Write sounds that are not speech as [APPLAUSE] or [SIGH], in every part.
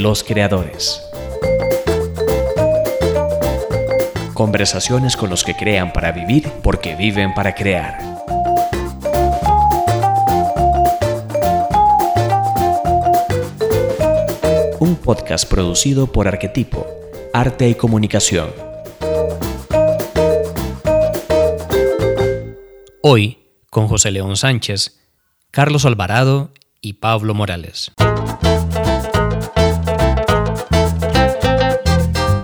Los Creadores. Conversaciones con los que crean para vivir porque viven para crear. Un podcast producido por Arquetipo, Arte y Comunicación. Hoy, con José León Sánchez, Carlos Alvarado y Pablo Morales.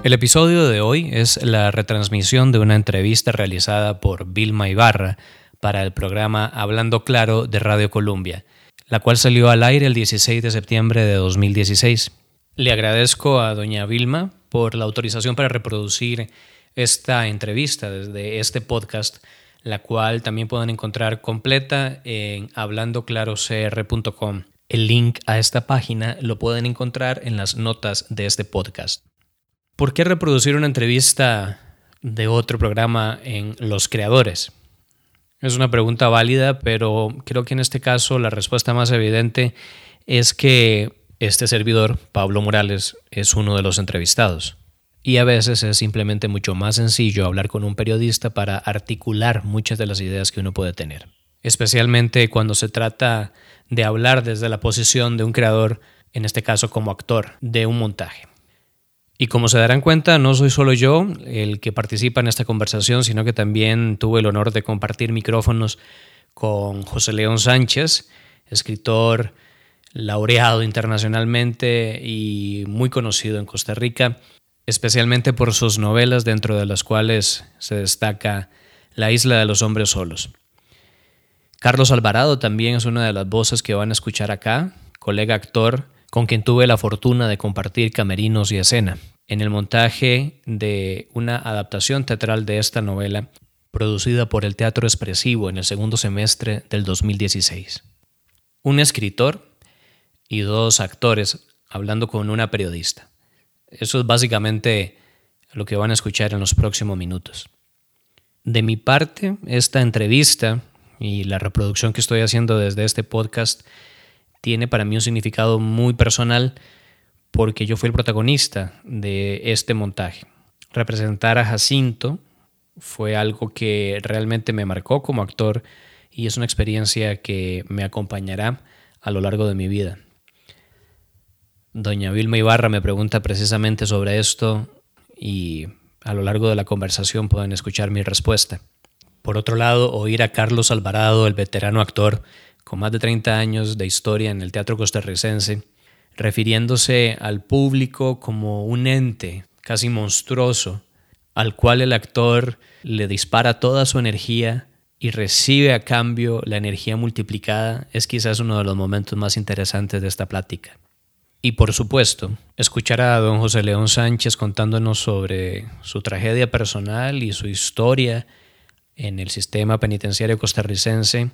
El episodio de hoy es la retransmisión de una entrevista realizada por Vilma Ibarra para el programa Hablando Claro de Radio Colombia, la cual salió al aire el 16 de septiembre de 2016. Le agradezco a doña Vilma por la autorización para reproducir esta entrevista desde este podcast, la cual también pueden encontrar completa en hablandoclarocr.com. El link a esta página lo pueden encontrar en las notas de este podcast. ¿Por qué reproducir una entrevista de otro programa en Los Creadores? Es una pregunta válida, pero creo que en este caso la respuesta más evidente es que este servidor, Pablo Morales, es uno de los entrevistados. Y a veces es simplemente mucho más sencillo hablar con un periodista para articular muchas de las ideas que uno puede tener. Especialmente cuando se trata de hablar desde la posición de un creador, en este caso como actor, de un montaje. Y como se darán cuenta, no soy solo yo el que participa en esta conversación, sino que también tuve el honor de compartir micrófonos con José León Sánchez, escritor laureado internacionalmente y muy conocido en Costa Rica, especialmente por sus novelas dentro de las cuales se destaca La isla de los hombres solos. Carlos Alvarado también es una de las voces que van a escuchar acá, colega actor con quien tuve la fortuna de compartir camerinos y escena, en el montaje de una adaptación teatral de esta novela producida por el Teatro Expresivo en el segundo semestre del 2016. Un escritor y dos actores hablando con una periodista. Eso es básicamente lo que van a escuchar en los próximos minutos. De mi parte, esta entrevista y la reproducción que estoy haciendo desde este podcast tiene para mí un significado muy personal porque yo fui el protagonista de este montaje. Representar a Jacinto fue algo que realmente me marcó como actor y es una experiencia que me acompañará a lo largo de mi vida. Doña Vilma Ibarra me pregunta precisamente sobre esto y a lo largo de la conversación pueden escuchar mi respuesta. Por otro lado, oír a Carlos Alvarado, el veterano actor, con más de 30 años de historia en el teatro costarricense, refiriéndose al público como un ente casi monstruoso, al cual el actor le dispara toda su energía y recibe a cambio la energía multiplicada, es quizás uno de los momentos más interesantes de esta plática. Y por supuesto, escuchar a don José León Sánchez contándonos sobre su tragedia personal y su historia en el sistema penitenciario costarricense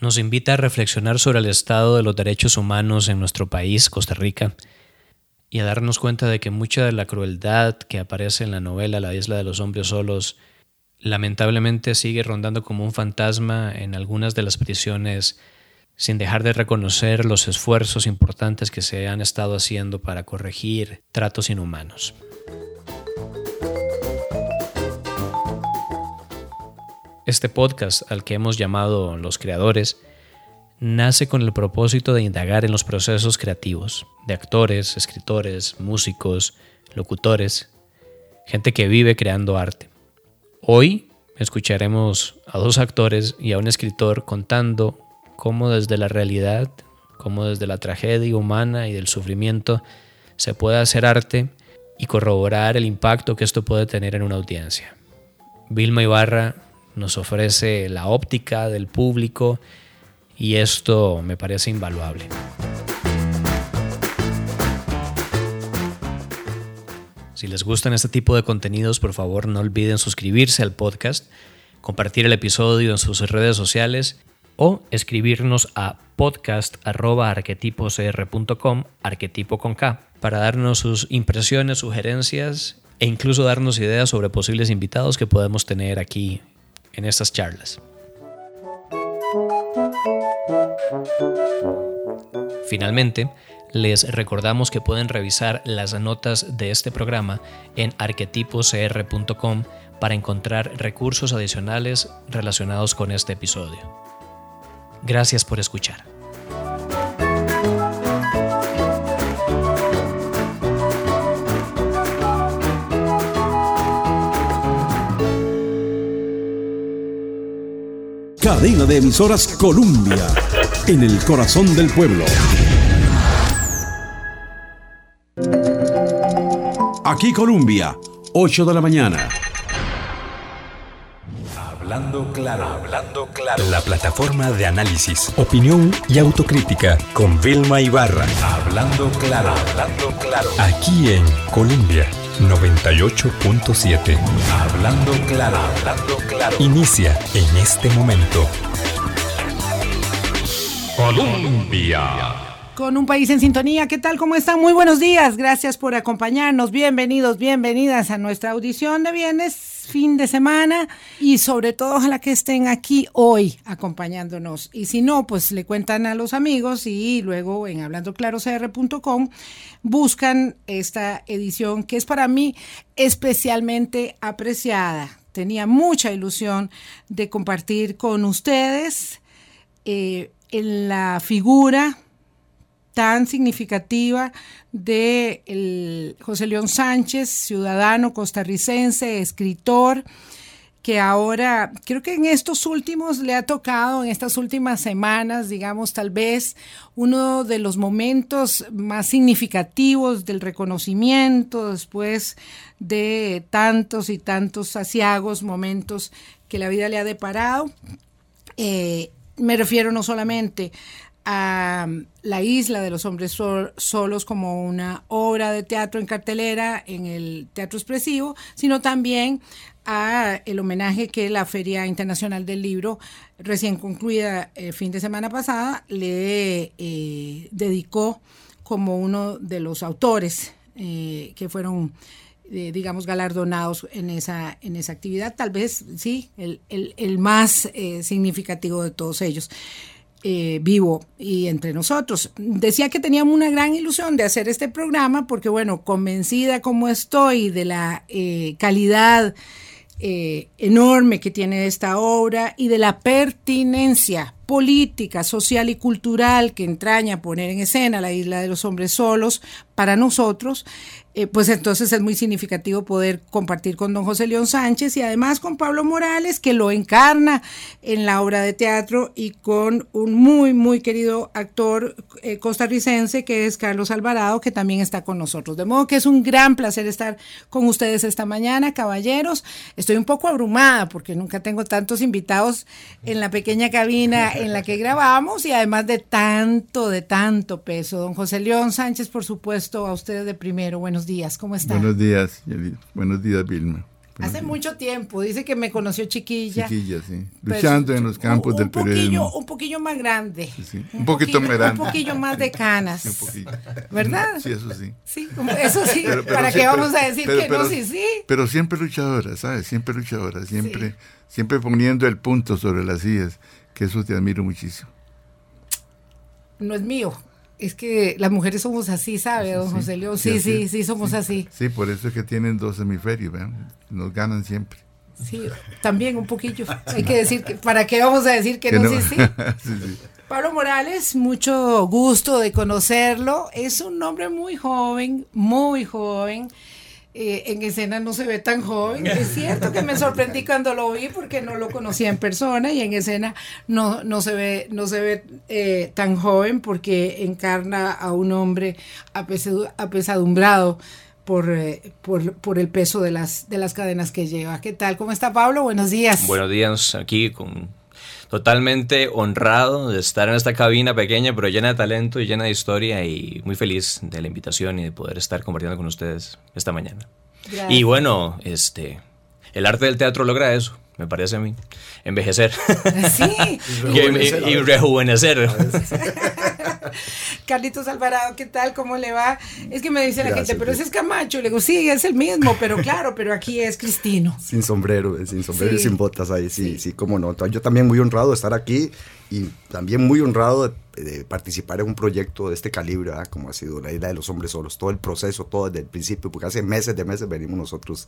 nos invita a reflexionar sobre el estado de los derechos humanos en nuestro país, Costa Rica, y a darnos cuenta de que mucha de la crueldad que aparece en la novela La isla de los hombres solos lamentablemente sigue rondando como un fantasma en algunas de las prisiones sin dejar de reconocer los esfuerzos importantes que se han estado haciendo para corregir tratos inhumanos. Este podcast, al que hemos llamado Los Creadores, nace con el propósito de indagar en los procesos creativos de actores, escritores, músicos, locutores, gente que vive creando arte. Hoy escucharemos a dos actores y a un escritor contando cómo desde la realidad, cómo desde la tragedia humana y del sufrimiento se puede hacer arte y corroborar el impacto que esto puede tener en una audiencia. Vilma Ibarra nos ofrece la óptica del público y esto me parece invaluable. Si les gustan este tipo de contenidos, por favor no olviden suscribirse al podcast, compartir el episodio en sus redes sociales o escribirnos a podcast.arquetipocr.com, arquetipo con K, para darnos sus impresiones, sugerencias e incluso darnos ideas sobre posibles invitados que podemos tener aquí en estas charlas. Finalmente, Les recordamos que pueden revisar las notas de este programa en arquetipocr.com para encontrar recursos adicionales relacionados con este episodio. Gracias por escuchar. Cadena de emisoras Columbia, en el corazón del pueblo. Aquí Columbia, 8 de la mañana. Hablando claro, hablando claro. La plataforma de análisis, opinión y autocrítica con Vilma Ibarra. Hablando claro, hablando claro. Aquí en Colombia 98.7. Hablando claro, hablando claro. Inicia en este momento. Colombia con un país en sintonía. ¿Qué tal? ¿Cómo están? Muy buenos días. Gracias por acompañarnos. Bienvenidos, bienvenidas a nuestra audición de fin de semana y sobre todo ojalá que estén aquí hoy acompañándonos. Y si no, pues le cuentan a los amigos y luego en hablandoclarocr.com buscan esta edición que es para mí especialmente apreciada. Tenía mucha ilusión de compartir con ustedes eh, en la figura tan significativa de José León Sánchez, ciudadano costarricense, escritor, que ahora creo que en estos últimos le ha tocado, en estas últimas semanas, digamos, tal vez uno de los momentos más significativos del reconocimiento después de tantos y tantos asiagos, momentos que la vida le ha deparado. Eh, me refiero no solamente a La isla de los hombres solos como una obra de teatro en cartelera en el Teatro Expresivo, sino también a el homenaje que la Feria Internacional del Libro, recién concluida el fin de semana pasada, le eh, dedicó como uno de los autores eh, que fueron eh, digamos, galardonados en esa, en esa actividad, tal vez sí, el, el más significativo de todos ellos. Eh, vivo y entre nosotros. Decía que teníamos una gran ilusión de hacer este programa porque, bueno, convencida como estoy de la eh, calidad eh, enorme que tiene esta obra y de la pertinencia política, social y cultural que entraña poner en escena la isla de los hombres solos para nosotros, eh, pues entonces es muy significativo poder compartir con don José León Sánchez y además con Pablo Morales, que lo encarna en la obra de teatro, y con un muy, muy querido actor eh, costarricense que es Carlos Alvarado, que también está con nosotros. De modo que es un gran placer estar con ustedes esta mañana, caballeros. Estoy un poco abrumada porque nunca tengo tantos invitados en la pequeña cabina en la que [LAUGHS] grabamos y además de tanto, de tanto peso. Don José León Sánchez, por supuesto, a ustedes de primero. Buenos días, ¿cómo están? Buenos días, buenos días, Vilma. Hace mucho tiempo, dice que me conoció chiquilla. Chiquilla, sí. Luchando en los campos del periodismo. un poquillo más grande. Un, poquito más grande. Un poquillo más de canas. un poquillo. ¿Verdad? Sí, eso sí. Sí, eso sí. ¿Para qué vamos a decir que no? Sí, sí. Pero siempre luchadora, ¿sabes? Siempre luchadora, siempre, siempre poniendo el punto sobre las sillas, que eso te admiro muchísimo. No es mío, es que las mujeres somos así, ¿sabe, don José León? Sí, sí, sí, somos así. Sí, por eso es que tienen dos hemisferios, ¿ven? Nos ganan siempre. Sí, también un poquillo. Hay que decir, que, ¿para qué vamos a decir que, no? Sí, [LAUGHS] sí. sí, Pablo Morales, mucho gusto de conocerlo. Es un hombre muy joven, muy joven. Eh, en escena no se ve tan joven. Es cierto que me sorprendí [LAUGHS] cuando lo vi porque no lo conocía en persona y en escena no, no se ve, no se ve eh, tan joven porque encarna a un hombre apesadumbrado por, eh, por, por, el peso de las, de las cadenas que lleva. ¿Qué tal? ¿Cómo está Pablo? Buenos días. Buenos días, aquí con totalmente honrado de estar en esta cabina pequeña, pero llena de talento y llena de historia y muy feliz de la invitación y de poder estar compartiendo con ustedes esta mañana. Y bueno, este, el arte del teatro logra eso, me parece a mí. Envejecer. Sí. [LAUGHS] y, rejuvenecer. [LAUGHS] Carlitos Alvarado, ¿qué tal? ¿Cómo le va? Es que me dice la gente, pero ese es Camacho. Le digo, sí, es el mismo, pero claro, pero aquí es Cristino. Sin sombrero, sin sombrero y sin botas ahí, sí, sí, cómo no. Yo también muy honrado de estar aquí y también muy honrado de, participar en un proyecto de este calibre, como ha sido la Isla de los Hombres Solos, todo el proceso, todo desde el principio, porque hace meses de meses venimos nosotros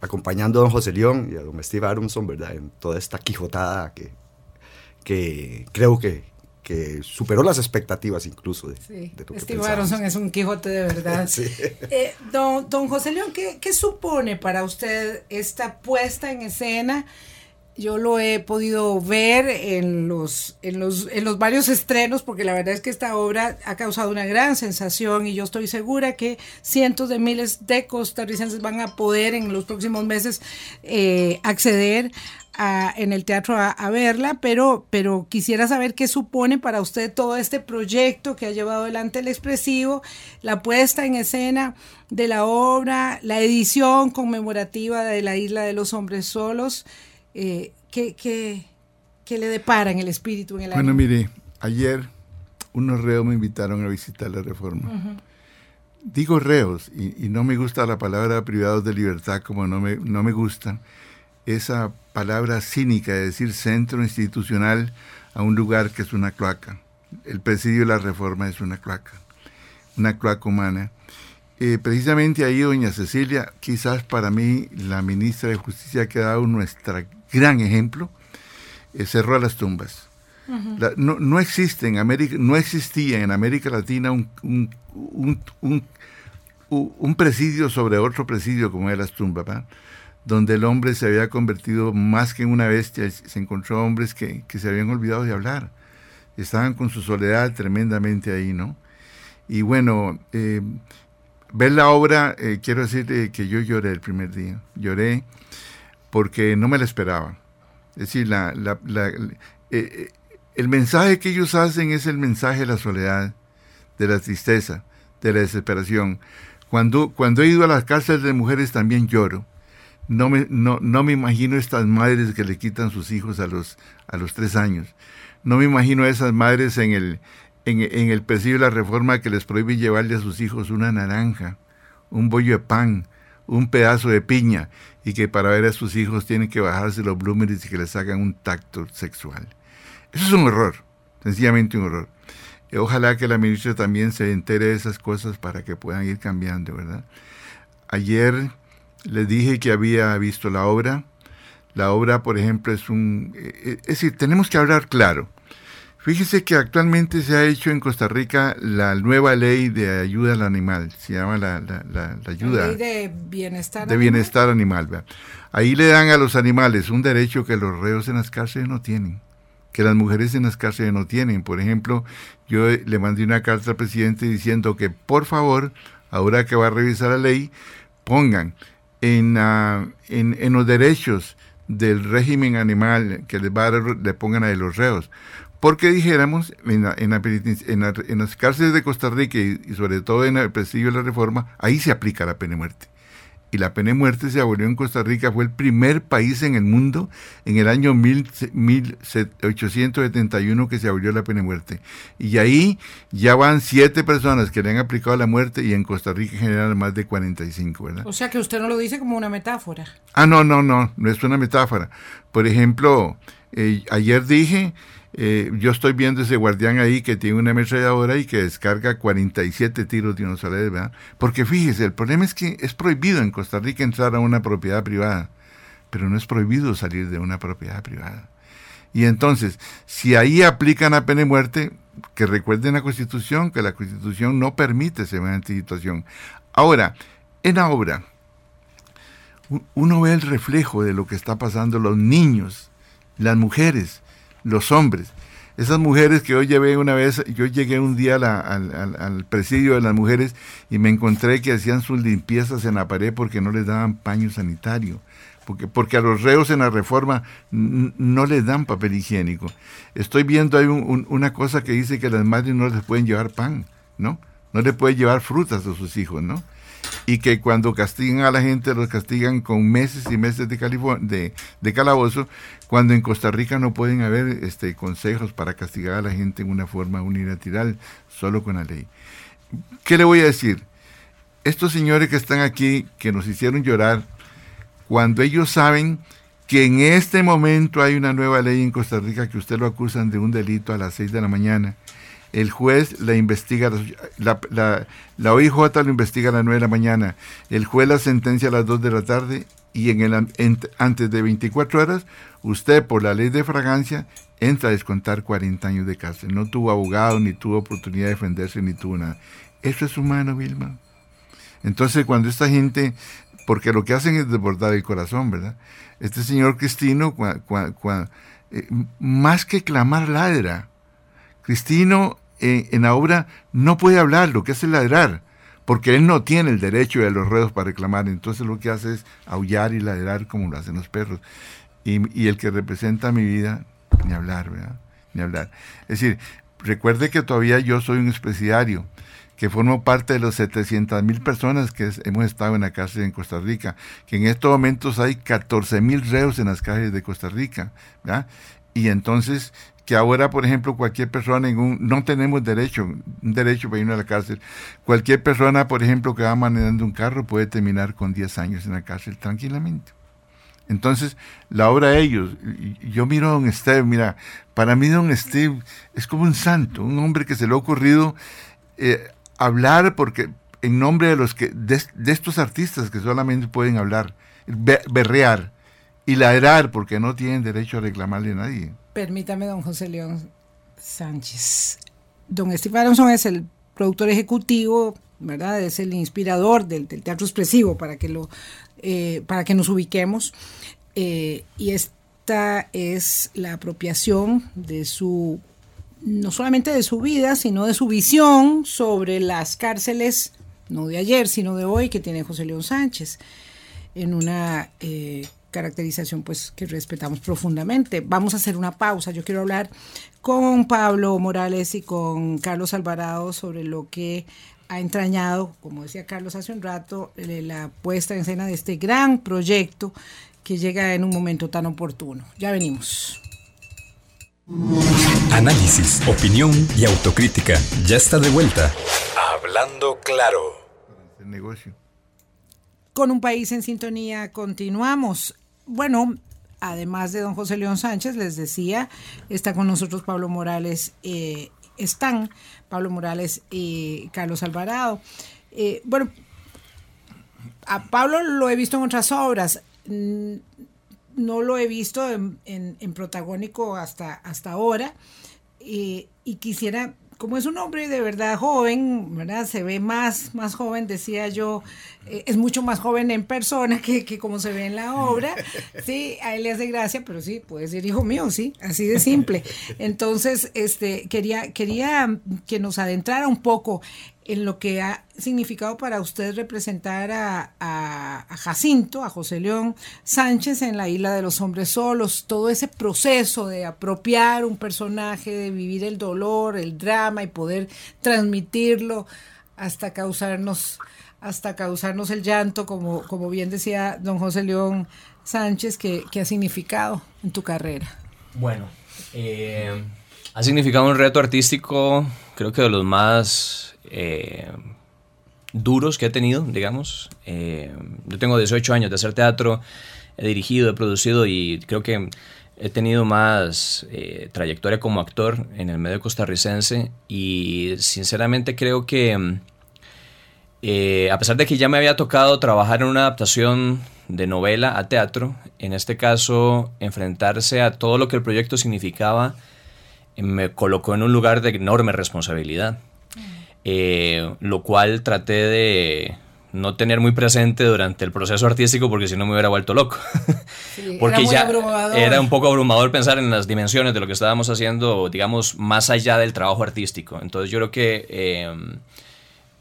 acompañando a don José León y a don Steve Aronson, ¿verdad? En toda esta quijotada que, que creo que, que superó las expectativas incluso de, sí. Steve Aronson es un Quijote de verdad. [LAUGHS] Eh, don, don, José León, ¿qué, ¿qué, supone para usted esta puesta en escena? Yo lo he podido ver en los, en, los, en los varios estrenos, porque la verdad es que esta obra ha causado una gran sensación y yo estoy segura que cientos de miles de costarricenses van a poder en los próximos meses eh, acceder en el teatro a, verla, pero, pero quisiera saber qué supone para usted todo este proyecto que ha llevado adelante el expresivo, la puesta en escena de la obra, la edición conmemorativa de la Isla de los Hombres Solos. Eh, ¿qué, qué, le depara en el espíritu, en el Bueno, mire, ayer unos reos me invitaron a visitar la reforma. Digo reos, y, no me gusta la palabra privados de libertad como no me, no me gustan esa palabra cínica de decir centro institucional a un lugar que es una cloaca. El presidio de la reforma es una cloaca, una cloaca humana. Eh, precisamente ahí, doña Cecilia, quizás para mí la ministra de Justicia que ha dado nuestro gran ejemplo, eh, cerró las tumbas. no, no, existe en América, no existía en América Latina un, un, un, un, presidio sobre otro presidio como era las tumbas donde el hombre se había convertido más que en una bestia, se encontró hombres que, se habían olvidado de hablar, estaban con su soledad tremendamente ahí, ¿no? Y bueno, eh, ver la obra, eh, quiero decir que yo lloré el primer día, lloré porque no me la esperaba. Es decir, la, eh, el mensaje que ellos hacen es el mensaje de la soledad, de la tristeza, de la desesperación. Cuando, cuando he ido a las cárceles de mujeres también lloro no me, no, no me imagino estas madres que le quitan sus hijos a los, a los tres años. No me imagino a esas madres en el, en, en el presidio de la reforma que les prohíbe llevarle a sus hijos una naranja, un bollo de pan, un pedazo de piña, y que para ver a sus hijos tienen que bajarse los blúmeres y que les hagan un tacto sexual. Eso es un horror, sencillamente un horror. Ojalá que la ministra también se entere de esas cosas para que puedan ir cambiando, ¿verdad? Ayer les dije que había visto la obra. La obra, por ejemplo, es un... Eh, eh, es decir, tenemos que hablar claro. Fíjese que actualmente se ha hecho en Costa Rica la nueva ley de ayuda al animal. Se llama la, la, ayuda... ley de bienestar de bienestar animal. Ahí le dan a los animales un derecho que los reos en las cárceles no tienen que las mujeres en las cárceles no tienen. Por ejemplo, yo le mandé una carta al presidente diciendo que por favor, ahora que va a revisar la ley, pongan en, en, los derechos del régimen animal que les va le pongan a los reos. Porque dijéramos, en, en, las cárceles de Costa Rica y, y, sobre todo en el presidio de la reforma, ahí se aplica la pena de muerte y la pena de muerte se abolió en Costa Rica, fue el primer país en el mundo en el año 1871 que se abolió la pena de muerte. Y ahí ya van siete personas que le han aplicado la muerte y en Costa Rica en general más de 45, ¿verdad? O sea que usted no lo dice como una metáfora. Ah, no, no, no, no es una metáfora. Por ejemplo, eh, ayer dije eh, yo estoy viendo ese guardián ahí que tiene una ametralladora y que descarga 47 tiros de dinosaurios, ¿verdad? Porque fíjese, el problema es que es prohibido en Costa Rica entrar a una propiedad privada, pero no es prohibido salir de una propiedad privada. Y entonces, si ahí aplican la pena de muerte, que recuerden la Constitución, que la Constitución no permite semejante situación. Ahora, en la obra, uno ve el reflejo de lo que está pasando los niños, las mujeres, los hombres. Esas mujeres que hoy llevé una vez, yo llegué un día al, presidio de las mujeres y me encontré que hacían sus limpiezas en la pared porque no les daban paño sanitario. Porque, porque a los reos en la reforma no les dan papel higiénico. Estoy viendo ahí una cosa que dice que las madres no les pueden llevar pan, ¿no? No les pueden llevar frutas a sus hijos, ¿no? y que cuando castigan a la gente los castigan con meses y meses de, de, calabozo, cuando en Costa Rica no pueden haber este, consejos para castigar a la gente en una forma unilateral, solo con la ley. ¿Qué le voy a decir? Estos señores que están aquí, que nos hicieron llorar, cuando ellos saben que en este momento hay una nueva ley en Costa Rica que usted lo acusan de un delito a las 6 de la mañana. El juez la investiga, la, la, la OIJ lo investiga a las 9 de la mañana. El juez la sentencia a las 2 de la tarde y en el, antes de 24 horas, usted por la ley de fragancia entra a descontar 40 años de cárcel. No tuvo abogado, ni tuvo oportunidad de defenderse, ni tuvo nada. Eso es humano, Vilma. Entonces, cuando esta gente, porque lo que hacen es desbordar el corazón, ¿verdad? Este señor Cristino, eh, más que clamar, ladra. Cristino eh, en la obra no puede hablar, lo que hace es ladrar porque él no tiene el derecho de los redos para reclamar, entonces lo que hace es aullar y ladrar como lo hacen los perros. Y, el que representa mi vida, ni hablar, ¿verdad? Ni hablar. Es decir, recuerde que todavía yo soy un expresidiario, que formo parte de los 700 mil personas que hemos estado en la cárcel en Costa Rica, que en estos momentos hay 14 mil reos en las calles de Costa Rica, ¿verdad? Y entonces que ahora, por ejemplo, cualquier persona, un, no tenemos derecho, un derecho para ir a la cárcel. Cualquier persona, por ejemplo, que va manejando un carro puede terminar con 10 años en la cárcel tranquilamente. Entonces, la obra de ellos, yo miro a don Steve, mira, para mí don Steve es como un santo, un hombre que se le ha ocurrido eh, hablar porque en nombre de los que de, estos artistas que solamente pueden hablar, berrear y ladrar porque no tienen derecho a reclamarle a nadie. Permítame, don José León Sánchez. Don Steve Aronson es el productor ejecutivo, ¿verdad? Es el inspirador del, teatro expresivo, para que, lo, eh, para que nos ubiquemos. Eh, y esta es la apropiación de su, no solamente de su vida, sino de su visión sobre las cárceles, no de ayer, sino de hoy, que tiene José León Sánchez, en una eh, caracterización pues que respetamos profundamente. Vamos a hacer una pausa. Yo quiero hablar con Pablo Morales y con Carlos Alvarado sobre lo que ha entrañado, como decía Carlos hace un rato, la puesta en escena de este gran proyecto que llega en un momento tan oportuno. Ya venimos. Análisis, opinión y autocrítica. Ya está de vuelta. Hablando claro. El negocio. Con un país en sintonía continuamos bueno, además de don José León Sánchez, les decía, está con nosotros Pablo Morales, eh, están Pablo Morales y Carlos Alvarado. Eh, bueno, a Pablo lo he visto en otras obras, mm, no lo he visto en, protagónico hasta, hasta ahora, eh, y quisiera como es un hombre de verdad joven, ¿verdad? Se ve más, más joven, decía yo, eh, es mucho más joven en persona que, que, como se ve en la obra. [LAUGHS] Sí, a él le hace gracia, pero sí, puede ser hijo mío, sí, así de simple. [LAUGHS] Entonces, este, quería, quería que nos adentrara un poco en lo que ha significado para usted representar a, Jacinto, a José León Sánchez en la Isla de los Hombres Solos, todo ese proceso de apropiar un personaje, de vivir el dolor, el drama y poder transmitirlo hasta causarnos, hasta causarnos el llanto, como, como bien decía don José León Sánchez, que, ha significado en tu carrera. Bueno, eh, ha significado un reto artístico, creo que de los más eh, duros que he tenido, digamos. Eh, yo tengo 18 años de hacer teatro, he dirigido, he producido y creo que he tenido más eh, trayectoria como actor en el medio costarricense y sinceramente creo que a pesar de que ya me había tocado trabajar en una adaptación de novela a teatro, en este caso enfrentarse a todo lo que el proyecto significaba me colocó en un lugar de enorme responsabilidad. Eh, lo cual traté de no tener muy presente durante el proceso artístico porque si no me hubiera vuelto loco. [LAUGHS] porque ya era un poco abrumador pensar en las dimensiones de lo que estábamos haciendo, digamos, más allá del trabajo artístico. Entonces yo creo que em,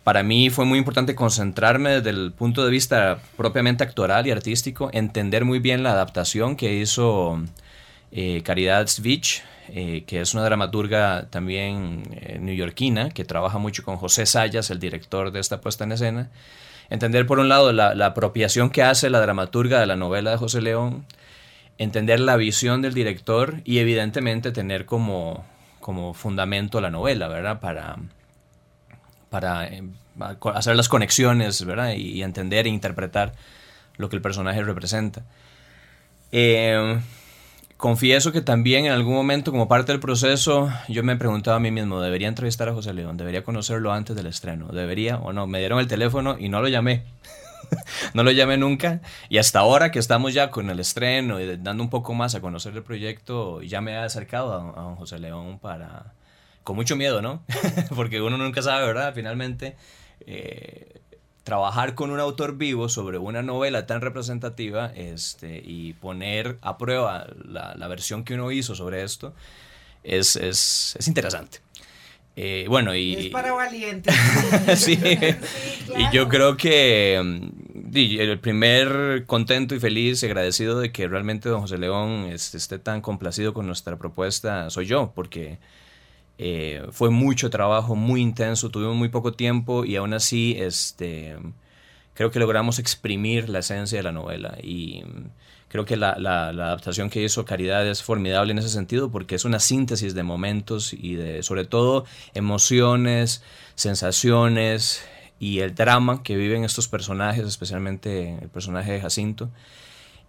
para mí fue muy importante concentrarme desde el punto de vista propiamente actoral y artístico, entender muy bien la adaptación que hizo eh, Caridad Svich eh, que es una dramaturga también eh, que trabaja mucho con José Sayas, el director de esta puesta en escena. Entender, por un lado, la, apropiación que hace la dramaturga de la novela de José León, entender la visión del director y, evidentemente, tener como, como fundamento la novela, ¿verdad? Para, para eh, hacer las conexiones, ¿verdad? Y, entender e interpretar lo que el personaje representa. Confieso que también en algún momento, como parte del proceso, yo me preguntaba a mí mismo, ¿debería entrevistar a José León? ¿Debería conocerlo antes del estreno? ¿Debería o no? Me dieron el teléfono y no lo llamé. [LAUGHS] no lo llamé nunca. Y hasta ahora que estamos ya con el estreno y dando un poco más a conocer el proyecto, ya me he acercado a, a José León para... Con mucho miedo, ¿no? [LAUGHS] Porque uno nunca sabe, ¿verdad? Finalmente... Eh, trabajar con un autor vivo sobre una novela tan representativa este, y poner a prueba la, la versión que uno hizo sobre esto es, es, es interesante. Eh, bueno, y... Es para valientes. [LAUGHS] sí, y yo creo que mm, el primer contento y feliz y agradecido de que realmente don José León esté tan complacido con nuestra propuesta soy yo, porque eh, fue mucho trabajo, muy intenso, tuvimos muy poco tiempo y aún así este, creo que logramos exprimir la esencia de la novela y creo que la, adaptación que hizo Caridad es formidable en ese sentido porque es una síntesis de momentos y de sobre todo emociones, sensaciones y el drama que viven estos personajes, especialmente el personaje de Jacinto.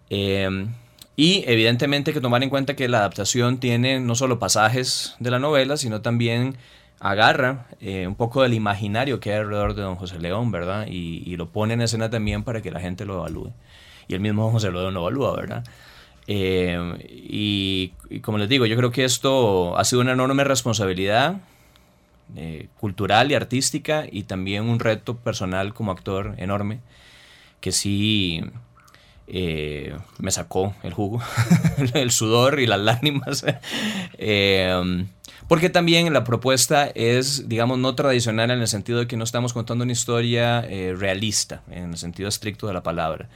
Eh, y evidentemente que tomar en cuenta que la adaptación tiene no solo pasajes de la novela, sino también agarra eh, un poco del imaginario que hay alrededor de don José León, ¿verdad? Y, lo pone en escena también para que la gente lo evalúe. Y el mismo don José León lo evalúa, ¿verdad? Eh, y, y, como les digo, yo creo que esto ha sido una enorme responsabilidad eh, cultural y artística y también un reto personal como actor enorme, que sí eh, me sacó el jugo, [LAUGHS] el sudor y las lágrimas. [LAUGHS] eh, porque también la propuesta es, digamos, no tradicional en el sentido de que no estamos contando una historia eh, realista, en el sentido estricto de la palabra.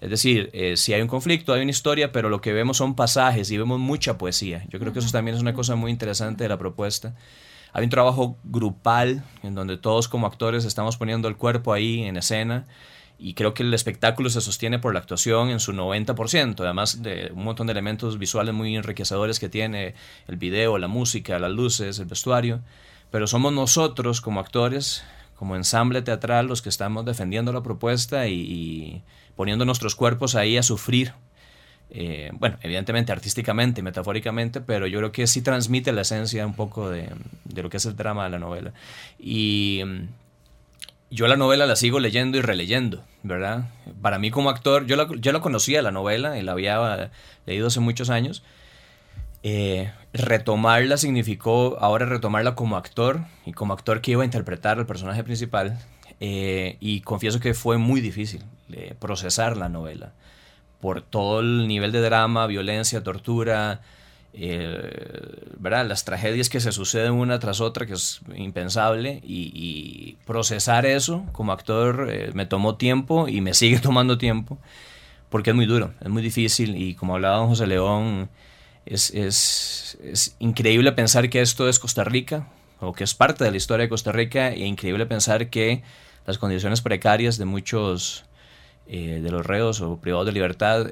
Es decir, eh, si hay un conflicto, hay una historia, pero lo que vemos son pasajes y vemos mucha poesía. Yo creo que eso también es una cosa muy interesante de la propuesta. Hay un trabajo grupal en donde todos como actores estamos poniendo el cuerpo ahí en escena y creo que el espectáculo se sostiene por la actuación en su 90%, además de un montón de elementos visuales muy enriquecedores que tiene el video, la música, las luces, el vestuario, pero somos nosotros como actores, como ensamble teatral, los que estamos defendiendo la propuesta y, poniendo nuestros cuerpos ahí a sufrir. Eh, bueno, evidentemente artísticamente, metafóricamente, pero yo creo que sí transmite la esencia un poco de, de lo que es el drama de la novela. Y yo la novela la sigo leyendo y releyendo, ¿verdad? Para mí como actor, yo la, conocía la novela y la había leído hace muchos años. Eh, retomarla significó ahora retomarla como actor y como actor que iba a interpretar al personaje principal. Eh, y confieso que fue muy difícil eh, procesar la novela por todo el nivel de drama, violencia, tortura, eh, ¿verdad? las tragedias que se suceden una tras otra, que es impensable, y, procesar eso como actor eh, me tomó tiempo y me sigue [LAUGHS] tomando tiempo, porque es muy duro, es muy difícil, y como hablaba don José León, es, es, es increíble pensar que esto es Costa Rica, o que es parte de la historia de Costa Rica, e increíble pensar que las condiciones precarias de muchos eh, de los reos o privados de libertad,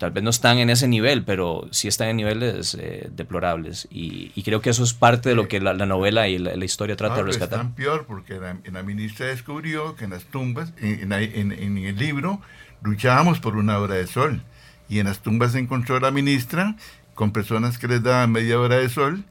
tal vez no están en ese nivel, pero sí están en niveles eh, deplorables. Y, y, creo que eso es parte de lo que la, la novela y la, la, historia trata claro, de rescatar. Están peor porque la, la ministra descubrió que en las tumbas, en, en, en, el libro, luchábamos por una hora de sol. Y en las tumbas se encontró la ministra con personas que les daban media hora de sol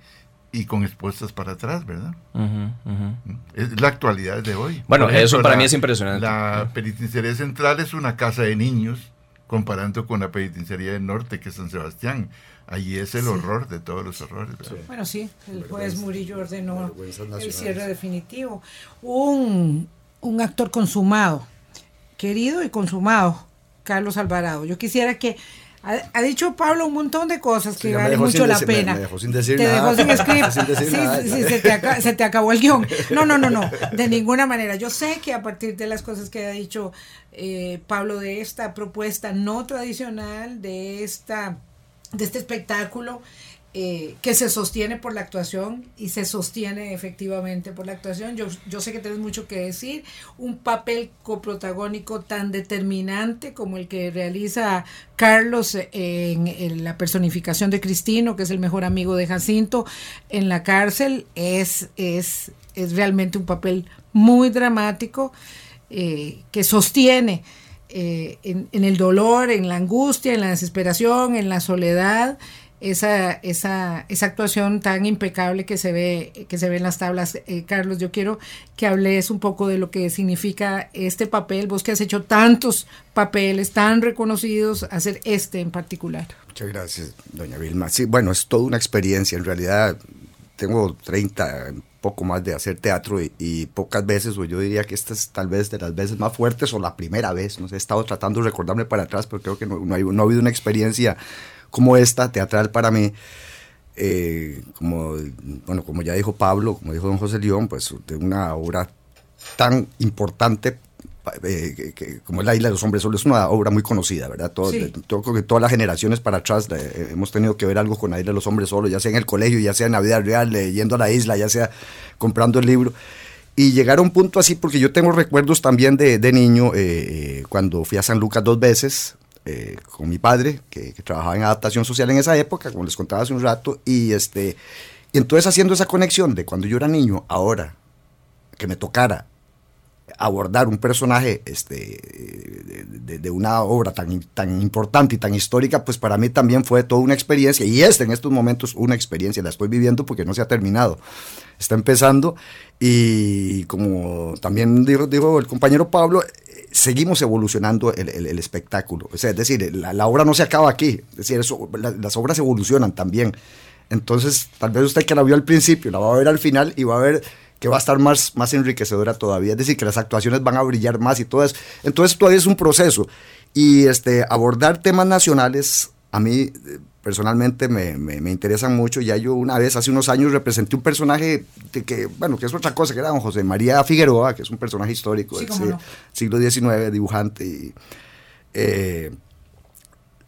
y con expuestas para atrás, ¿verdad? Uh -huh, uh -huh. Es la actualidad de hoy. Bueno, ejemplo, eso para mí es impresionante. La penitenciaría central es una casa de niños comparando con la penitenciaría del norte, que es San Sebastián. Allí es el sí. horror de todos los horrores. Sí. Bueno, sí, el juez Murillo ordenó el cierre definitivo. Un, un actor consumado, querido y consumado, Carlos Alvarado. Yo quisiera que ha, ha, dicho Pablo un montón de cosas que sí, valen mucho la pena. Me, me, dejó sin decir te nada. dejó sin script. [LAUGHS] sin decir sí, nada. sí, se, te acabó, se, te acabó el guion. No, no, no, no. [LAUGHS] De ninguna manera. Yo sé que a partir de las cosas que ha dicho eh, Pablo de esta propuesta no tradicional, de esta de este espectáculo eh, que se sostiene por la actuación y se sostiene efectivamente por la actuación. Yo, yo sé que tienes mucho que decir. Un papel coprotagónico tan determinante como el que realiza Carlos en, la personificación de Cristino, que es el mejor amigo de Jacinto, en la cárcel, es, es, es realmente un papel muy dramático eh, que sostiene eh, en, el dolor, en la angustia, en la desesperación, en la soledad, esa, esa, esa actuación tan impecable que se ve, que se ve en las tablas. Eh, Carlos, yo quiero que hables un poco de lo que significa este papel, vos que has hecho tantos papeles tan reconocidos, hacer este en particular. Muchas gracias, doña Vilma. Sí, bueno, es toda una experiencia. En realidad, tengo 30, poco más de hacer teatro y, pocas veces, o yo diría que esta es tal vez de las veces más fuertes o la primera vez, no sé, he estado tratando de recordarme para atrás, pero creo que no, no, ha habido una experiencia como esta, teatral para mí, eh, como, bueno, como ya dijo Pablo, como dijo don José León, pues de una obra tan importante eh, que, como es La Isla de los Hombres Solo, es una obra muy conocida, ¿verdad? Todo, creo que todas las generaciones para atrás eh, hemos tenido que ver algo con La Isla de los Hombres Solo, ya sea en el colegio, ya sea en la vida real, yendo a la isla, ya sea comprando el libro. Y llegar a un punto así, porque yo tengo recuerdos también de, de niño, eh, cuando fui a San Lucas dos veces, con mi padre, que, trabajaba en adaptación social en esa época, como les contaba hace un rato, y, este, y entonces haciendo esa conexión de cuando yo era niño, ahora, que me tocara abordar un personaje este, de, una obra tan, tan importante y tan histórica, pues para mí también fue toda una experiencia, y es en estos momentos una experiencia, la estoy viviendo porque no se ha terminado, está empezando, y como también dijo, el compañero Pablo, seguimos evolucionando el, el, espectáculo, es decir, la, obra no se acaba aquí, es decir, las obras evolucionan también. Entonces, tal vez usted que la vio al principio, la va a ver al final y va a ver que va a estar más, más enriquecedora todavía, es decir, que las actuaciones van a brillar más y todo eso. Entonces todavía es un proceso. Y este, abordar temas nacionales a mí eh, personalmente me, me, interesan mucho. Ya yo una vez, hace unos años, representé un personaje de que, bueno, que es otra cosa, que era don José María Figueroa, que es un personaje histórico del siglo XIX, dibujante. Y, eh,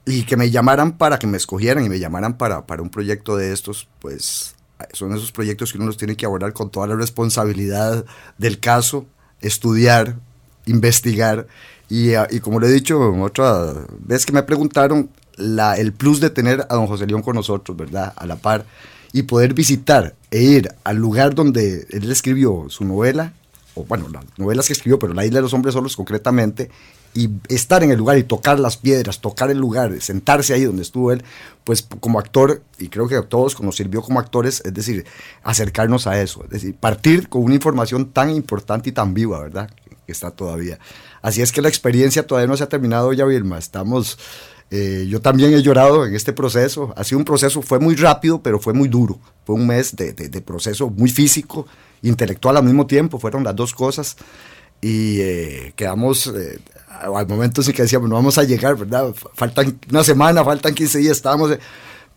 y que me llamaran para que me escogieran y me llamaran para, para un proyecto de estos, pues son esos proyectos que uno los tiene que abordar con toda la responsabilidad del caso, estudiar, investigar. Y, ah, como le he dicho otra vez que me preguntaron, el plus de tener a don José León con nosotros, ¿verdad? A la par, y poder visitar e ir al lugar donde él escribió su novela, o bueno, las novelas que escribió, pero La Isla de los Hombres Solos concretamente, y estar en el lugar y tocar las piedras, tocar el lugar, sentarse ahí donde estuvo él, pues como actor, y creo que a todos nos sirvió como actores, es decir, acercarnos a eso, es decir, partir con una información tan importante y tan viva, ¿verdad? Que está todavía. Así es que la experiencia todavía no se ha terminado, ya Vilma, estamos... Eh, yo también he llorado en este proceso. Ha sido un proceso, fue muy rápido, pero fue muy duro. Fue un mes de, de, proceso muy físico, intelectual al mismo tiempo, fueron las dos cosas. Y eh, quedamos eh, al momento sí que decíamos, no vamos a llegar, ¿verdad? Faltan una semana, faltan 15 días, estábamos...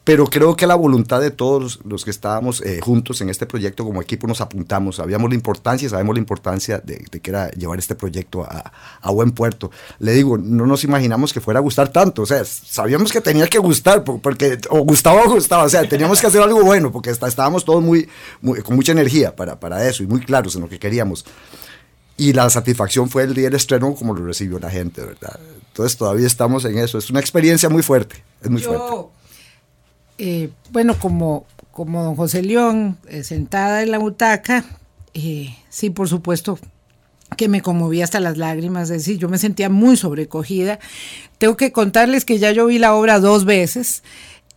pero creo que la voluntad de todos los que estábamos eh, juntos en este proyecto como equipo nos apuntamos, sabíamos la importancia, sabemos la importancia de, que era llevar este proyecto a, buen puerto. Le digo, no nos imaginamos que fuera a gustar tanto, o sea, sabíamos que tenía que gustar, porque o gustaba o gustaba, o sea, teníamos que hacer algo bueno, porque estábamos todos muy, con mucha energía para, para eso y muy claros en lo que queríamos. Y la satisfacción fue el día del estreno como lo recibió la gente, ¿verdad? Entonces todavía estamos en eso. Es una experiencia muy fuerte, es muy fuerte. Eh, bueno, como, como don José León, eh, sentada en la butaca, eh, sí, por supuesto que me conmoví hasta las lágrimas, es decir, yo me sentía muy sobrecogida. Tengo que contarles que ya yo vi la obra dos veces.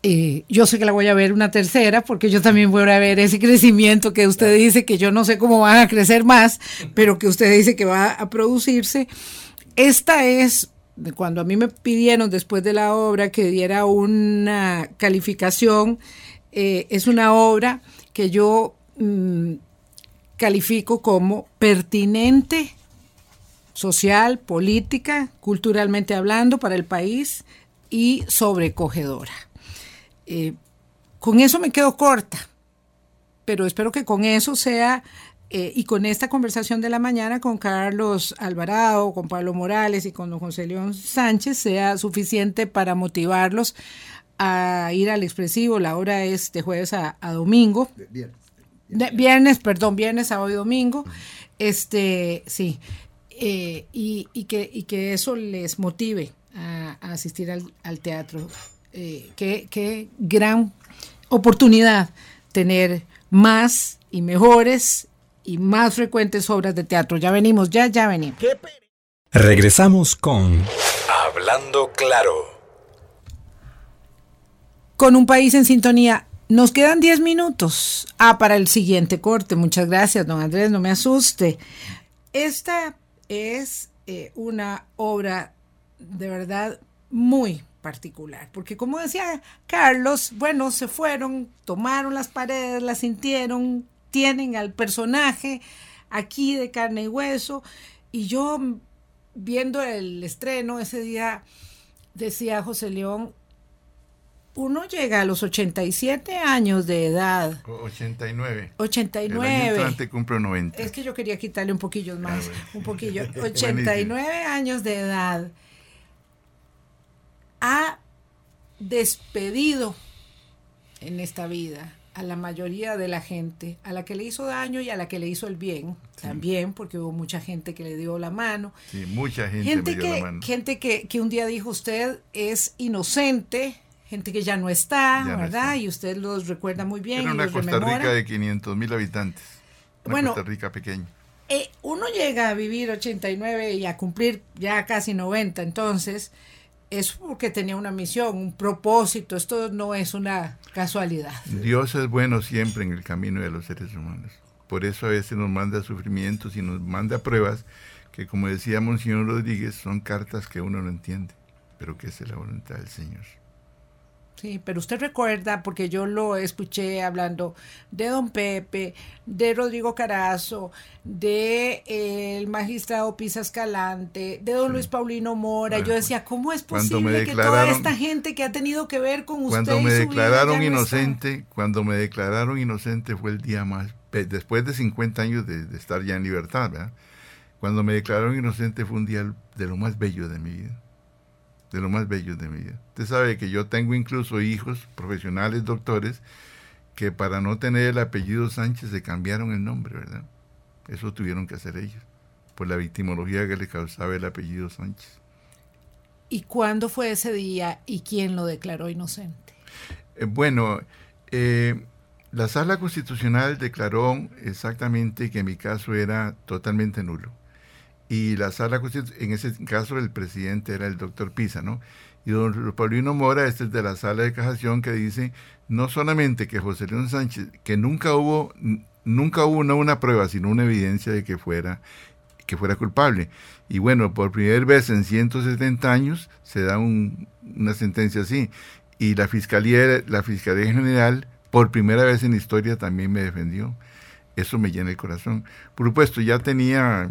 Eh, yo sé que la voy a ver una tercera porque yo también voy a ver ese crecimiento que usted dice que yo no sé cómo van a crecer más, pero que usted dice que va a producirse. Esta es, cuando a mí me pidieron después de la obra que diera una calificación, eh, es una obra que yo mm, califico como pertinente social, política, culturalmente hablando para el país y sobrecogedora. Eh, con eso me quedo corta, pero espero que con eso sea, eh, y con esta conversación de la mañana con Carlos Alvarado, con Pablo Morales y con don José León Sánchez, sea suficiente para motivarlos a ir al expresivo. La hora es de jueves a, domingo. Viernes. viernes, perdón, viernes, sábado y domingo. Este, sí. Eh, y, que, y que eso les motive a, asistir al teatro. Eh, qué, gran oportunidad tener más y mejores y más frecuentes obras de teatro. Ya venimos, ya, ya venimos. Regresamos con Hablando Claro. Con un país en sintonía. Nos quedan 10 minutos. Ah, para el siguiente corte. Muchas gracias, don Andrés, no me asuste. Esta es eh, una obra de verdad muy particular, porque como decía Carlos, bueno, se fueron, tomaron las paredes, las sintieron, tienen al personaje aquí de carne y hueso, y yo viendo el estreno ese día, decía José León, uno llega a los 87 años de edad. 89. 89. El cumplo 90. Es que yo quería quitarle un poquillo más, ah, un poquillo. [LAUGHS] 89 años de edad. Ha despedido en esta vida a la mayoría de la gente, a la que le hizo daño y a la que le hizo el bien, también, porque hubo mucha gente que le dio la mano. Sí, mucha gente, que, la mano. Gente que, que un día dijo usted es inocente, gente que ya no está, ¿verdad? Y usted los recuerda muy bien. Era una Costa Rica de 500 mil habitantes. Una bueno, Costa Rica pequeña. Eh, uno llega a vivir 89 y a cumplir ya casi 90, entonces es porque tenía una misión, un propósito, esto no es una casualidad. Dios es bueno siempre en el camino de los seres humanos. Por eso a veces nos manda sufrimientos y nos manda pruebas que, como decía Monseñor Rodríguez, son cartas que uno no entiende, pero que es la voluntad del Señor. Sí, pero usted recuerda, porque yo lo escuché hablando de don Pepe, de Rodrigo Carazo, de eh, el magistrado Pisa Escalante, de don Luis Paulino Mora. yo decía, ¿cómo es posible que toda esta gente que ha tenido que ver con usted Cuando me declararon inocente, cuando me declararon inocente fue el día más, después de 50 años de, de estar ya en libertad, ¿verdad? Cuando me declararon inocente fue un día de lo más bello de mi vida de lo más bello de mi vida. Usted sabe que yo tengo incluso hijos profesionales, doctores, que para no tener el apellido Sánchez se cambiaron el nombre, ¿verdad? Eso tuvieron que hacer ellos, por la victimología que le causaba el apellido Sánchez. ¿Y cuándo fue ese día y quién lo declaró inocente? Eh, bueno, eh, la sala constitucional declaró exactamente que mi caso era totalmente nulo y la sala en ese caso el presidente era el doctor Pisa, ¿no? Y don Paulino Mora, este es de la sala de casación, que dice no solamente que José León Sánchez, que nunca hubo, nunca hubo no una prueba, sino una evidencia de que fuera, que fuera culpable. Y bueno, por primera vez en 170 años se da una sentencia así. Y la Fiscalía, la Fiscalía General, por primera vez en historia, también me defendió. Eso me llena el corazón. Por supuesto, ya tenía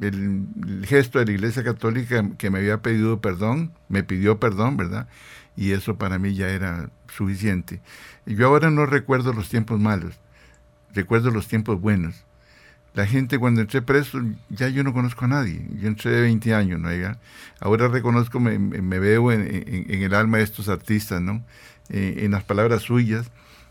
el, gesto de la Iglesia Católica que me había pedido perdón, me pidió perdón, ¿verdad? Y eso para mí ya era suficiente. Yo ahora no recuerdo los tiempos malos, recuerdo los tiempos buenos. La gente cuando entré preso, ya yo no conozco a nadie. Yo entré de 20 años, ¿no? Ahora reconozco, me, veo en, en, el alma de estos artistas, ¿no? Eh, en las palabras suyas,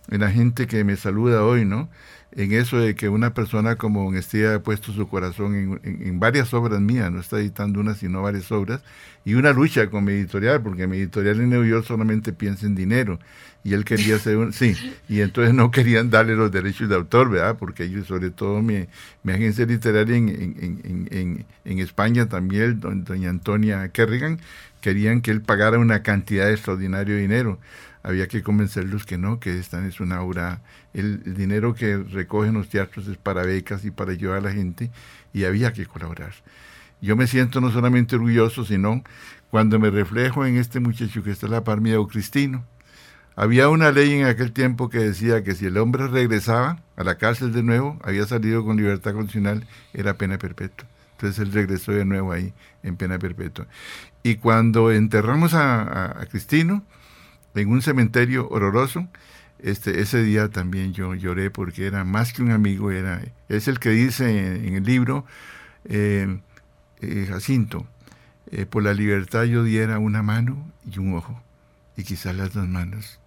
en la gente que me saluda hoy, ¿no? En eso de que una persona como Estía ha puesto su corazón en, varias obras mías, no está editando una, sino varias obras, y una lucha con mi editorial, porque mi editorial en Nueva York solamente piensa en dinero, y él quería hacer un, sí, y entonces no querían darle los derechos de autor, ¿verdad? Porque ellos, sobre todo mi, agencia literaria en, en, España también, doña Antonia Kerrigan, querían que él pagara una cantidad de extraordinario dinero había que convencerlos que no, que esta es una obra, el, dinero que recogen los teatros es para becas y para ayudar a la gente y había que colaborar. Yo me siento no solamente orgulloso, sino cuando me reflejo en este muchacho que está a la par Cristino. Había una ley en aquel tiempo que decía que si el hombre regresaba a la cárcel de nuevo, había salido con libertad condicional, era pena perpetua. Entonces él regresó de nuevo ahí en pena perpetua. Y cuando enterramos a Cristino, en un cementerio horroroso. Este, ese día también yo lloré porque era más que un amigo, era, es el que dice en, el libro, eh, eh, Jacinto, eh, por la libertad yo diera una mano y un ojo, y quizás las dos manos,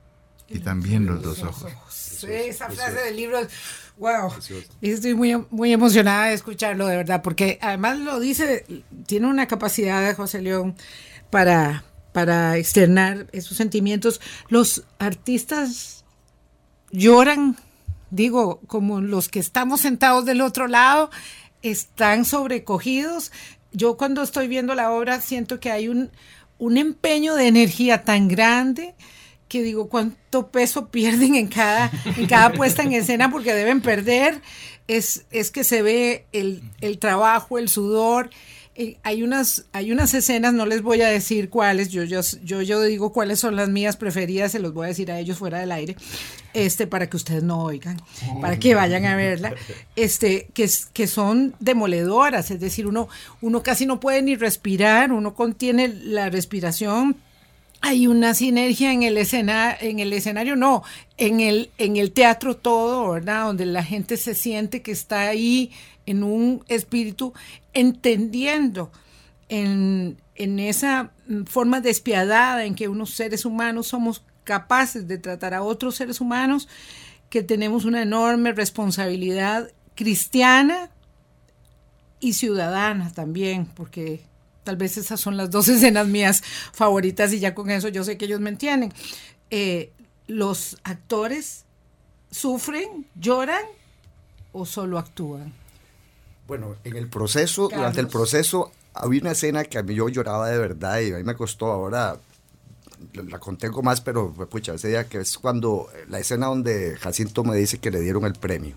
y, también los, dos ojos. Sí, esa frase del libro, wow, estoy muy, muy emocionada de escucharlo, de verdad, porque además lo dice, tiene una capacidad de José León para para externar esos sentimientos. Los artistas lloran, digo, como los que estamos sentados del otro lado, están sobrecogidos. yo cuando estoy viendo la obra siento que hay un, un empeño de energía tan grande que digo, ¿cuánto peso pierden en cada, en cada [LAUGHS] puesta en escena? Porque deben perder. Es, es que se ve el, el trabajo, el sudor. Eh, hay, unas, hay unas escenas, no les voy a decir cuáles, yo, yo, yo, digo cuáles son las mías preferidas, se los voy a decir a ellos fuera del aire, este, para que ustedes no oigan, para que vayan a verla, este, que, que son demoledoras, es decir, uno, uno casi no puede ni respirar, uno contiene la respiración hay una sinergia en el escena, en el escenario, no, en el, en el teatro todo, ¿verdad? Donde la gente se siente que está ahí en un espíritu entendiendo en, en esa forma despiadada en que unos seres humanos somos capaces de tratar a otros seres humanos, que tenemos una enorme responsabilidad cristiana y ciudadana también, porque Tal vez esas son las dos [LAUGHS] escenas mías favoritas y ya con eso yo sé que ellos me entienden. Eh, ¿Los actores sufren, lloran o solo actúan? Bueno, en el proceso, durante el proceso, había una escena que a mí yo lloraba de verdad y a mí me costó ahora la contengo más, pero pucha, ese día que es cuando la escena donde Jacinto me dice que le dieron el premio.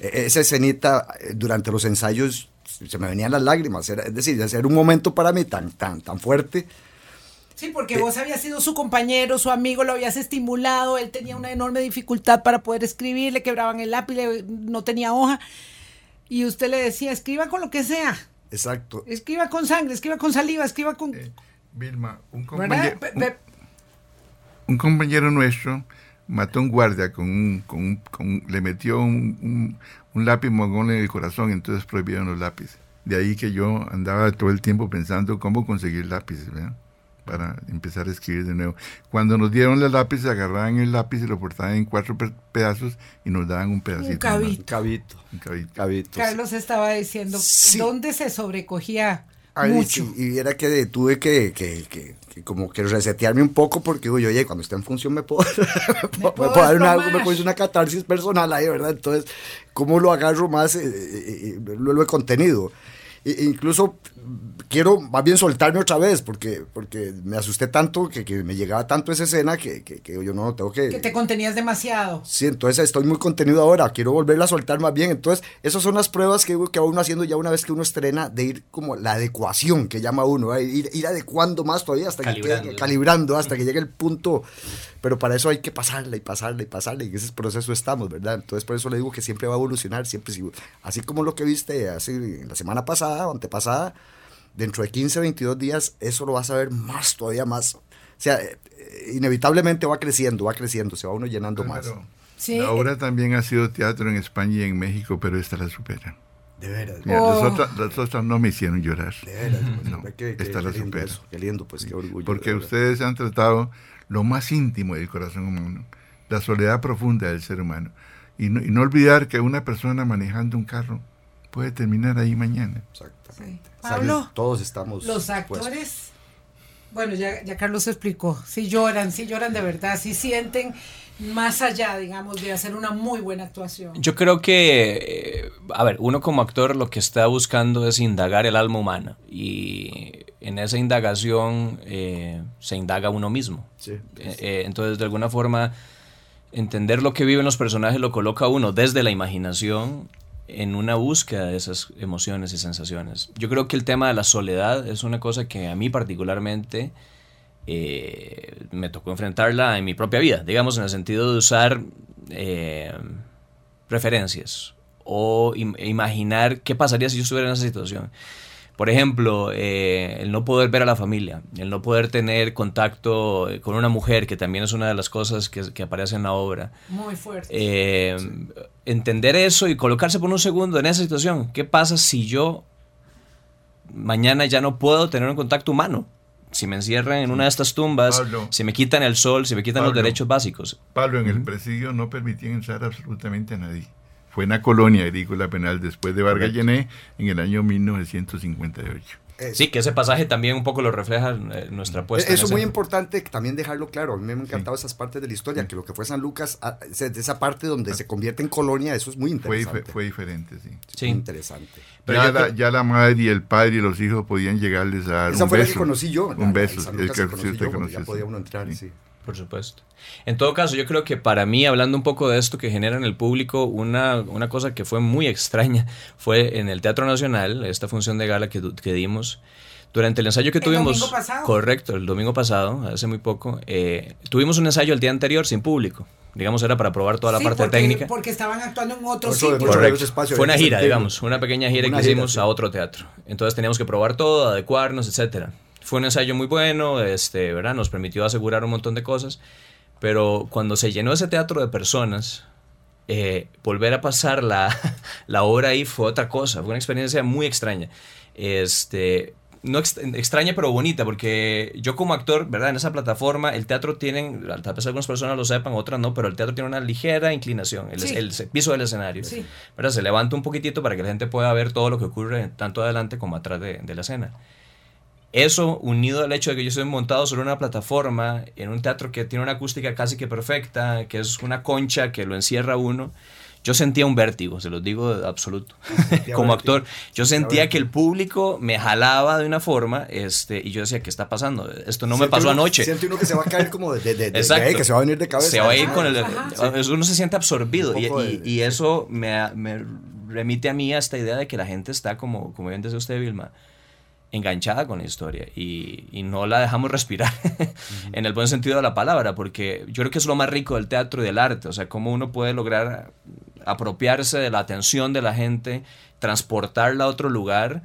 E, esa escenita eh, durante los ensayos se me venían las lágrimas. Era, es decir, era un momento para mí tan, tan, tan fuerte. Sí, porque vos habías sido su compañero, su amigo, lo habías estimulado, él tenía una enorme dificultad para poder escribir, le quebraban el lápiz, no tenía hoja, y usted le decía, escriba con lo que sea. Exacto. Escriba con sangre, escriba con saliva, escriba con... Eh, Vilma, un compañero, un, compañero nuestro mató a un guardia con un, con, con le metió un, un lápiz mogón en el corazón, entonces prohibieron los lápices. De ahí que yo andaba todo el tiempo pensando cómo conseguir lápices, para empezar a escribir de nuevo. Cuando nos dieron los lápices, agarraban el lápiz y lo portaban en cuatro pedazos y nos daban un pedacito. Un cabito. Un cabito. Carlos estaba diciendo, ¿dónde se sobrecogía mucho? Y, era que tuve que, que, que, como que resetearme un poco porque digo, oye, cuando esté en función me puedo, [LAUGHS] me puedo, dar una, me puedo una catarsis personal ahí, ¿verdad? Entonces, ¿cómo lo agarro más? Eh, eh, eh, lo, lo, he contenido. E, incluso quiero más bien soltarme otra vez porque, porque me asusté tanto que, que me llegaba tanto esa escena que, que, que, yo no tengo que... Que te contenías demasiado. Sí, entonces estoy muy contenido ahora, quiero volverla a soltar más bien. Entonces, esas son las pruebas que, que va uno haciendo ya una vez que uno estrena de ir como la adecuación que llama uno, ir, ir adecuando más todavía hasta calibrando. que calibrando hasta que llegue el punto. Pero para eso hay que pasarle y pasarle y pasarle y en ese proceso estamos, ¿verdad? Entonces, por eso le digo que siempre va a evolucionar, siempre, así como lo que viste así la semana pasada o antepasada dentro de 15, 22 días, eso lo vas a ver más, todavía más. O sea, eh, inevitablemente va creciendo, va creciendo, se va uno llenando más. Sí. La obra también ha sido teatro en España y en México, pero esta la supera. De veras. Oh. las, otras, no me hicieron llorar. De veras. No, esta la supera. qué lindo, pues qué orgullo. Porque ustedes han tratado lo más íntimo del corazón humano, la soledad profunda del ser humano. Y no, y no olvidar que una persona manejando un carro puede terminar ahí mañana. Exactamente. Pablo, todos estamos. Los actores, bueno, ya, ya Carlos explicó, si lloran, si lloran de verdad, si sienten más allá, digamos, de hacer una muy buena actuación. Yo creo que, eh, a ver, uno como actor lo que está buscando es indagar el alma humana y en esa indagación eh, se indaga uno mismo. Eh, entonces, de alguna forma, entender lo que viven los personajes lo coloca uno desde la imaginación en una búsqueda de esas emociones y sensaciones. Yo creo que el tema de la soledad es una cosa que a mí particularmente eh, me tocó enfrentarla en mi propia vida, digamos, en el sentido de usar eh, referencias o imaginar qué pasaría si yo estuviera en esa situación. Por ejemplo, eh, el no poder ver a la familia, el no poder tener contacto con una mujer, que también es una de las cosas que, que aparece en la obra. Muy fuerte. Eh, entender eso y colocarse por un segundo en esa situación. ¿Qué pasa si yo mañana ya no puedo tener un contacto humano? Si me encierran en una de estas tumbas, si me quitan el sol, si me quitan los derechos básicos. Pablo, en el presidio no permitían entrar absolutamente a nadie fue una colonia agrícola penal después de Vargas Llené en el año 1958. Sí, que ese pasaje también un poco lo refleja eh, nuestra apuesta. Eso es muy importante también dejarlo claro. A mí me han encantado esas partes de la historia, que lo que fue San Lucas, ah, esa parte donde se convierte en colonia, eso es muy interesante. Fue, fue diferente, sí. sí. Muy interesante. Pero ya, la, ya, la, madre y el padre y los hijos podían llegarles a dar esa un fue beso. La que conocí yo. Un beso. El que. Ya podía uno entrar, sí. Por supuesto. En todo caso, yo creo que para mí, hablando un poco de esto que genera en el público, una, una cosa que fue muy [LAUGHS] extraña fue en el Teatro Nacional, esta función de gala que, que dimos. Durante el ensayo que ¿El tuvimos. domingo pasado? Correcto, el domingo pasado, hace muy poco. Eh, tuvimos un ensayo el día anterior sin público. Digamos, era para probar toda la Sí, parte porque, técnica. Porque estaban actuando en otro sitio. Correcto. espacio, Fue una gira, digamos, una pequeña gira Una que gira, hicimos sí. a otro teatro. Entonces teníamos que probar todo, adecuarnos, etcétera. Fue un ensayo muy bueno, este, ¿verdad? Nos permitió asegurar un montón de cosas. Pero cuando se llenó ese teatro de personas, eh, volver a pasar la, [LAUGHS] la obra ahí fue otra cosa. Fue una experiencia muy extraña. Este, no ex- extraña pero bonita porque yo como actor, ¿verdad? En esa plataforma el teatro tiene, tal vez algunas personas lo sepan, otras no, pero el teatro tiene una ligera inclinación, el, Sí. el piso del escenario. Sí. ¿verdad? Se levanta un poquitito para que la gente pueda ver todo lo que ocurre tanto adelante como atrás de, de la escena. Eso, unido al hecho de que yo estoy montado sobre una plataforma, en un teatro que tiene una acústica casi que perfecta, que es una concha que lo encierra uno, yo sentía un vértigo, se los digo de absoluto. [LAUGHS] Como actor, yo sentía que el público me jalaba de una forma este, y yo decía, ¿qué está pasando? Esto no me pasó uno- anoche. Siente uno que se va a caer como de, de, de- de Exacto. ahí, que se va a venir de cabeza. Se va a ir Ajá. con el... Ajá. Uno se siente absorbido y, poco y- de- y eso me, me remite a mí a esta idea de que la gente está, como, como bien decía usted, Vilma, enganchada con la historia y, no la dejamos respirar [LAUGHS] en el buen sentido de la palabra, porque yo creo que es lo más rico del teatro y del arte, o sea, cómo uno puede lograr apropiarse de la atención de la gente, transportarla a otro lugar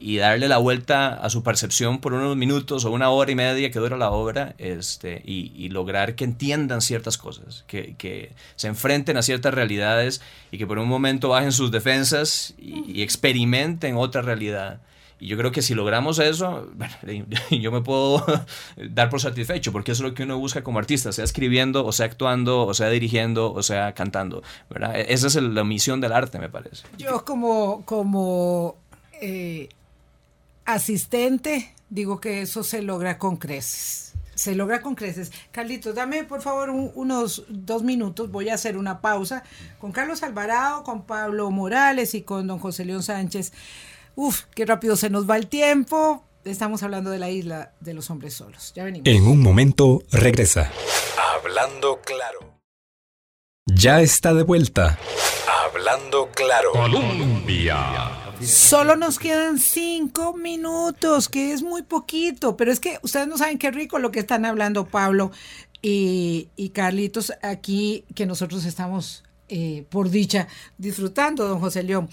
y darle la vuelta a su percepción por unos minutos o una hora y media que dura la obra este, y, lograr que entiendan ciertas cosas, que, se enfrenten a ciertas realidades y que por un momento bajen sus defensas y experimenten otra realidad. Y yo creo que si logramos eso, [LAUGHS] [LAUGHS] yo me puedo [LAUGHS] dar por satisfecho, porque eso es lo que uno busca como artista, sea escribiendo, o sea actuando, o sea dirigiendo, o sea cantando. ¿verdad? E-, Esa es la misión del arte, me parece. Yo como, como eh, asistente digo que eso se logra con creces. Se logra con creces. Carlitos, dame por favor un- unos dos minutos. Voy a hacer una pausa con Carlos Alvarado, con Pablo Morales y con don José León Sánchez. Uf, qué rápido se nos va el tiempo. Estamos hablando de la isla de los hombres solos. Ya venimos. En un momento regresa. Hablando claro. Ya está de vuelta. Hablando claro. Colombia. Solo nos quedan cinco minutos, que es muy poquito, pero es que ustedes no saben qué rico lo que están hablando Pablo y, y Carlitos aquí, que nosotros estamos, eh, por dicha, disfrutando, don José León.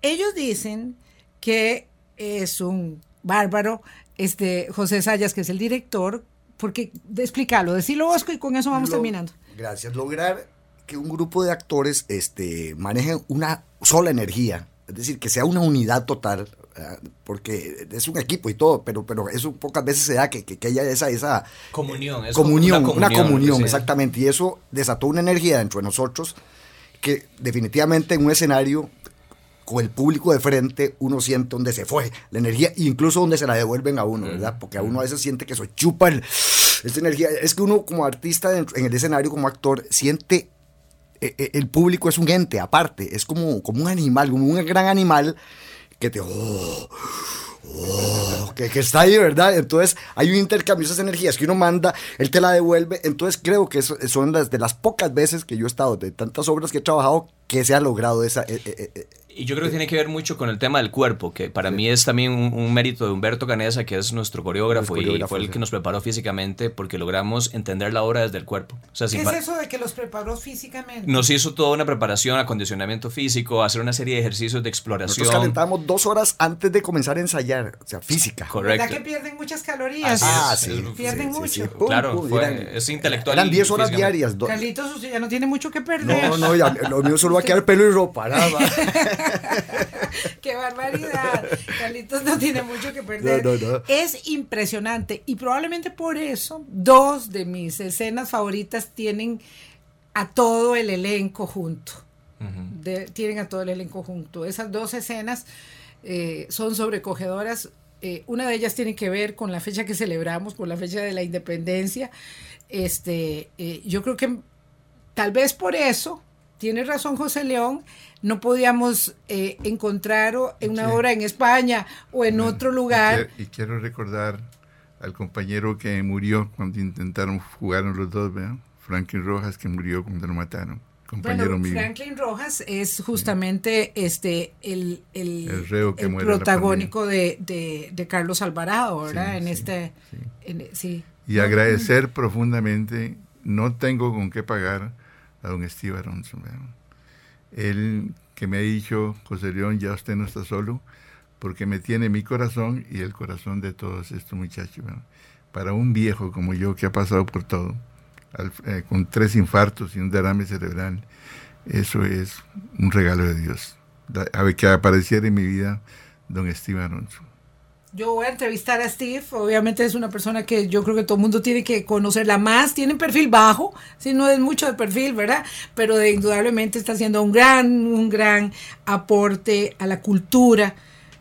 Ellos dicen que es un bárbaro, este José Sayas, que es el director, porque, explícalo, decirlo Bosco y con eso vamos Lo- terminando. Gracias. Lograr que un grupo de actores este, maneje una sola energía, es decir, que sea una unidad total, ¿verdad? porque es un equipo y todo, pero, pero eso pocas veces se da que, que, que haya esa, esa Comunión. es como comunión, una comunión, sí. exactamente, y eso desató una energía dentro de nosotros que definitivamente en un escenario con el público de frente uno siente donde se fue la energía, e incluso donde se la devuelven a uno, ¿verdad? Porque a uno a veces siente que se chupa el- esa energía. Es que uno como artista en el escenario, como actor, siente eh, el público es un ente aparte, es como, como un animal, como un gran animal que te... oh, oh, que, que está ahí, ¿verdad? Entonces hay un intercambio, esas energías que uno manda, él te la devuelve. Entonces creo que eso- son las de las pocas veces que yo he estado, de tantas obras que he trabajado, que se ha logrado esa... eh, eh, Y yo creo que tiene que ver mucho con el tema del cuerpo, que para mí es también un, un mérito de Humberto Canesa, que es nuestro coreógrafo, y fue el sí. que nos preparó físicamente porque logramos entender la obra desde el cuerpo. O sea, ¿Qué es eso de que los preparó físicamente? nos hizo toda una preparación, acondicionamiento físico, hacer una serie de ejercicios de exploración. nosotros calentábamos dos horas antes de comenzar a ensayar, o sea, física. Correcto. ¿Verdad que pierden muchas calorías? Ah, sí. Pierden sí, sí, mucho. sí. Pum, Claro, pum, fue- eran- es intelectual Eran y 10 horas diarias. Carlitos, usted ya no tiene mucho que perder. No, no, ya, lo mío solo va a quedar pelo y ropa, nada más. [LAUGHS] [LAUGHS] ¡Qué barbaridad! Carlitos no tiene mucho que perder. No, no, no. Es impresionante y probablemente por eso dos de mis escenas favoritas tienen a todo el elenco junto. De- tienen a todo el elenco junto. Esas dos escenas eh, son sobrecogedoras. eh, una de ellas tiene que ver con la fecha que celebramos, con la fecha de la independencia. Este, eh, yo creo que tal vez por eso, tiene razón José León, no podíamos eh, encontrar en una obra en España o en otro lugar. Y quiero, recordar al compañero que murió cuando intentaron, jugaron los dos, ¿verdad? Franklin Rojas, que murió cuando lo mataron. Compañero bueno, Franklin Rojas es justamente este el, el, protagónico de, de, Carlos Alvarado, ¿verdad? en este, sí. Y agradecer profundamente, no tengo con qué pagar a don Aronson. Él que me ha dicho, José León, ya usted no está solo, porque me tiene mi corazón y el corazón de todos estos muchachos. Para un viejo como yo que ha pasado por todo, eh, con tres infartos y un derrame cerebral, eso es un regalo de Dios. Que apareciera en mi vida don Steve Aronson. Yo voy a entrevistar a Steve, obviamente es una persona que yo creo que todo el mundo tiene que conocerla más, tiene perfil bajo, si no es mucho de perfil, ¿verdad? Pero indudablemente está haciendo un gran, un gran aporte a la cultura,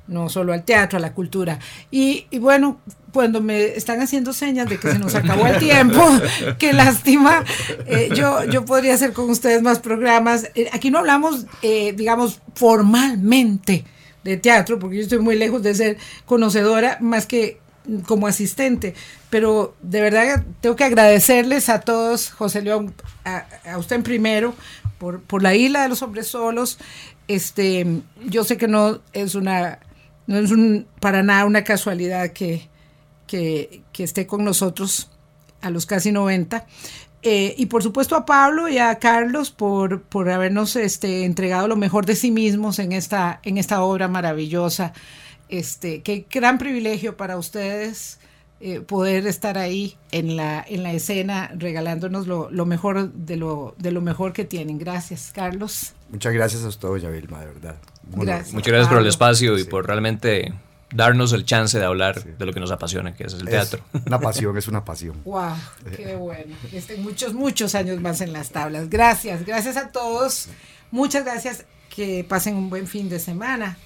no solo al teatro, a la cultura. Y, bueno, cuando me están haciendo señas de que se nos acabó el tiempo, [LAUGHS] qué lástima, eh, yo, yo podría hacer con ustedes más programas. Eh, aquí no hablamos, eh, digamos, formalmente de teatro, porque yo estoy muy lejos de ser conocedora más que como asistente, pero de verdad tengo que agradecerles a todos, José León, a, usted en primero, por, por, la isla de los hombres solos. Este, yo sé que no es una, no es un, para nada una casualidad que, que, que esté con nosotros a los casi 90. Eh, y por supuesto a Pablo y a Carlos por, por habernos este, entregado lo mejor de sí mismos en esta, en esta obra maravillosa. Este, qué gran privilegio para ustedes eh, poder estar ahí en la, en la escena regalándonos lo, lo, mejor de lo, de lo mejor que tienen. Gracias, Carlos. Muchas gracias a ustedes, Yavilma, de verdad. Muchas gracias por el espacio y por realmente darnos el chance de hablar de lo que nos apasiona, que es el teatro. Una pasión, es una pasión. [LAUGHS] ¡Wow! ¡Qué bueno! Estén muchos, muchos años más en las tablas. Gracias, gracias a todos. Muchas gracias. Que pasen un buen fin de semana.